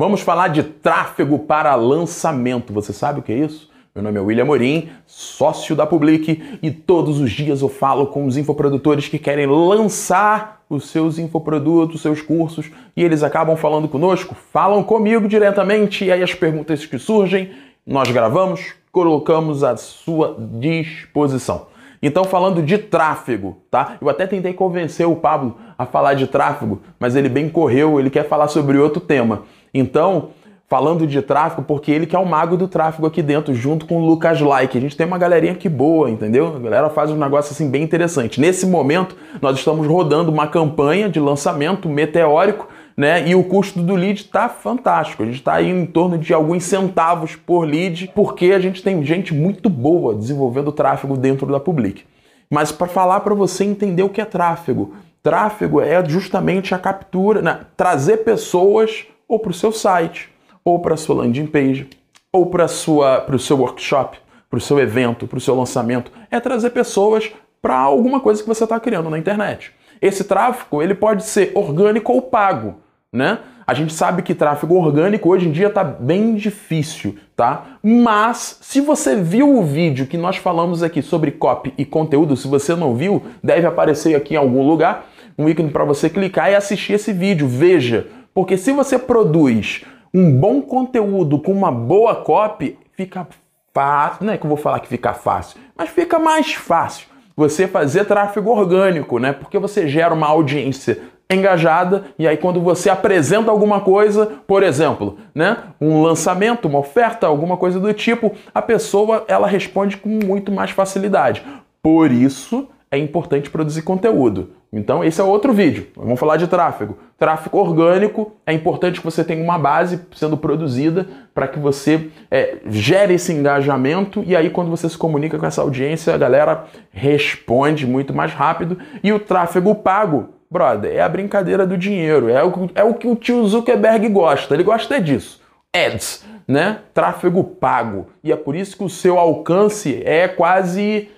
Vamos falar de tráfego para lançamento. Você sabe o que é isso? Meu nome é William Morim, sócio da Public, e todos os dias eu falo com os infoprodutores que querem lançar os seus infoprodutos, os seus cursos, e eles acabam falando conosco, falam comigo diretamente, e aí as perguntas que surgem, nós gravamos, colocamos à sua disposição. Então, falando de tráfego, tá? Eu até tentei convencer o Pablo a falar de tráfego, mas ele bem correu, ele quer falar sobre outro tema. Então, falando de tráfego, porque ele que é o mago do tráfego aqui dentro, junto com o Lucas Like. A gente tem uma galerinha que boa, entendeu? A galera faz um negócio assim bem interessante. Nesse momento, nós estamos rodando uma campanha de lançamento meteórico, né? E o custo do lead está fantástico. A gente está aí em torno de alguns centavos por lead, porque a gente tem gente muito boa desenvolvendo tráfego dentro da Public. Mas para falar para você entender o que é tráfego, tráfego é justamente a captura, né? trazer pessoas ou para o seu site, ou para a sua landing page, ou para o seu workshop, para o seu evento, para o seu lançamento. É trazer pessoas para alguma coisa que você está criando na internet. Esse tráfego ele pode ser orgânico ou pago, né? A gente sabe que tráfego orgânico hoje em dia está bem difícil, tá? Mas se você viu o vídeo que nós falamos aqui sobre copy e conteúdo, se você não viu, deve aparecer aqui em algum lugar um ícone para você clicar e assistir esse vídeo. Veja, porque se você produz um bom conteúdo com uma boa copy, fica fácil. Não é que eu vou falar que fica fácil, mas fica mais fácil você fazer tráfego orgânico, né? Porque você gera uma audiência engajada e aí quando você apresenta alguma coisa, por exemplo, né, um lançamento, uma oferta, alguma coisa do tipo, a pessoa ela responde com muito mais facilidade. Por isso é importante produzir conteúdo. Então, esse é outro vídeo. Vamos falar de tráfego. Tráfego orgânico, é importante que você tenha uma base sendo produzida para que você é, gere esse engajamento e aí, quando você se comunica com essa audiência, a galera responde muito mais rápido. E o tráfego pago, brother, é a brincadeira do dinheiro. É o, é o que o tio Zuckerberg gosta. Ele gosta disso. Ads, né? Tráfego pago. E é por isso que o seu alcance é quase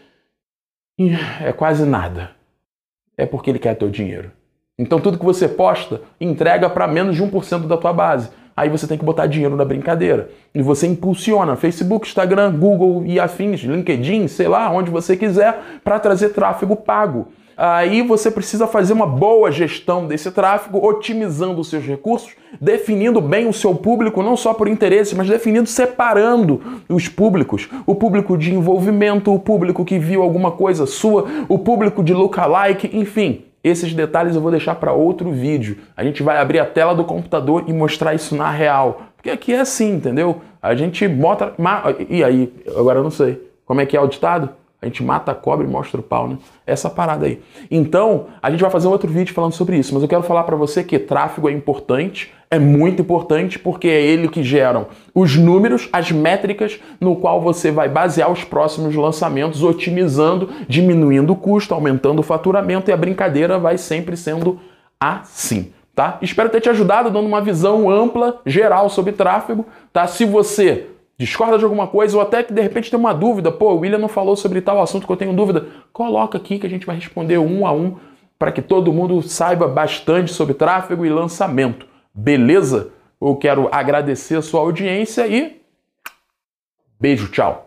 é quase nada. É porque ele quer teu dinheiro. Então tudo que você posta, entrega para menos de 1% da tua base. Aí você tem que botar dinheiro na brincadeira. E você impulsiona Facebook, Instagram, Google e afins, LinkedIn, sei lá, onde você quiser, para trazer tráfego pago. Aí você precisa fazer uma boa gestão desse tráfego, otimizando os seus recursos, definindo bem o seu público, não só por interesse, mas definindo, separando os públicos. O público de envolvimento, o público que viu alguma coisa sua, o público de lookalike, enfim. Esses detalhes eu vou deixar para outro vídeo. A gente vai abrir a tela do computador e mostrar isso na real. Porque aqui é assim, entendeu? A gente bota. E aí? Agora eu não sei. Como é que é o ditado? A gente mata a cobra e mostra o pau, né? Essa parada aí. Então, a gente vai fazer um outro vídeo falando sobre isso, mas eu quero falar para você que tráfego é importante, é muito importante porque é ele que geram os números, as métricas no qual você vai basear os próximos lançamentos, otimizando, diminuindo o custo, aumentando o faturamento e a brincadeira vai sempre sendo assim. Tá? Espero ter te ajudado dando uma visão ampla, geral sobre tráfego. Tá? Se você discorda de alguma coisa ou até que de repente tem uma dúvida, pô, o William não falou sobre tal assunto que eu tenho dúvida, coloca aqui que a gente vai responder um a um para que todo mundo saiba bastante sobre tráfego e lançamento. Beleza? Eu quero agradecer a sua audiência e beijo, tchau.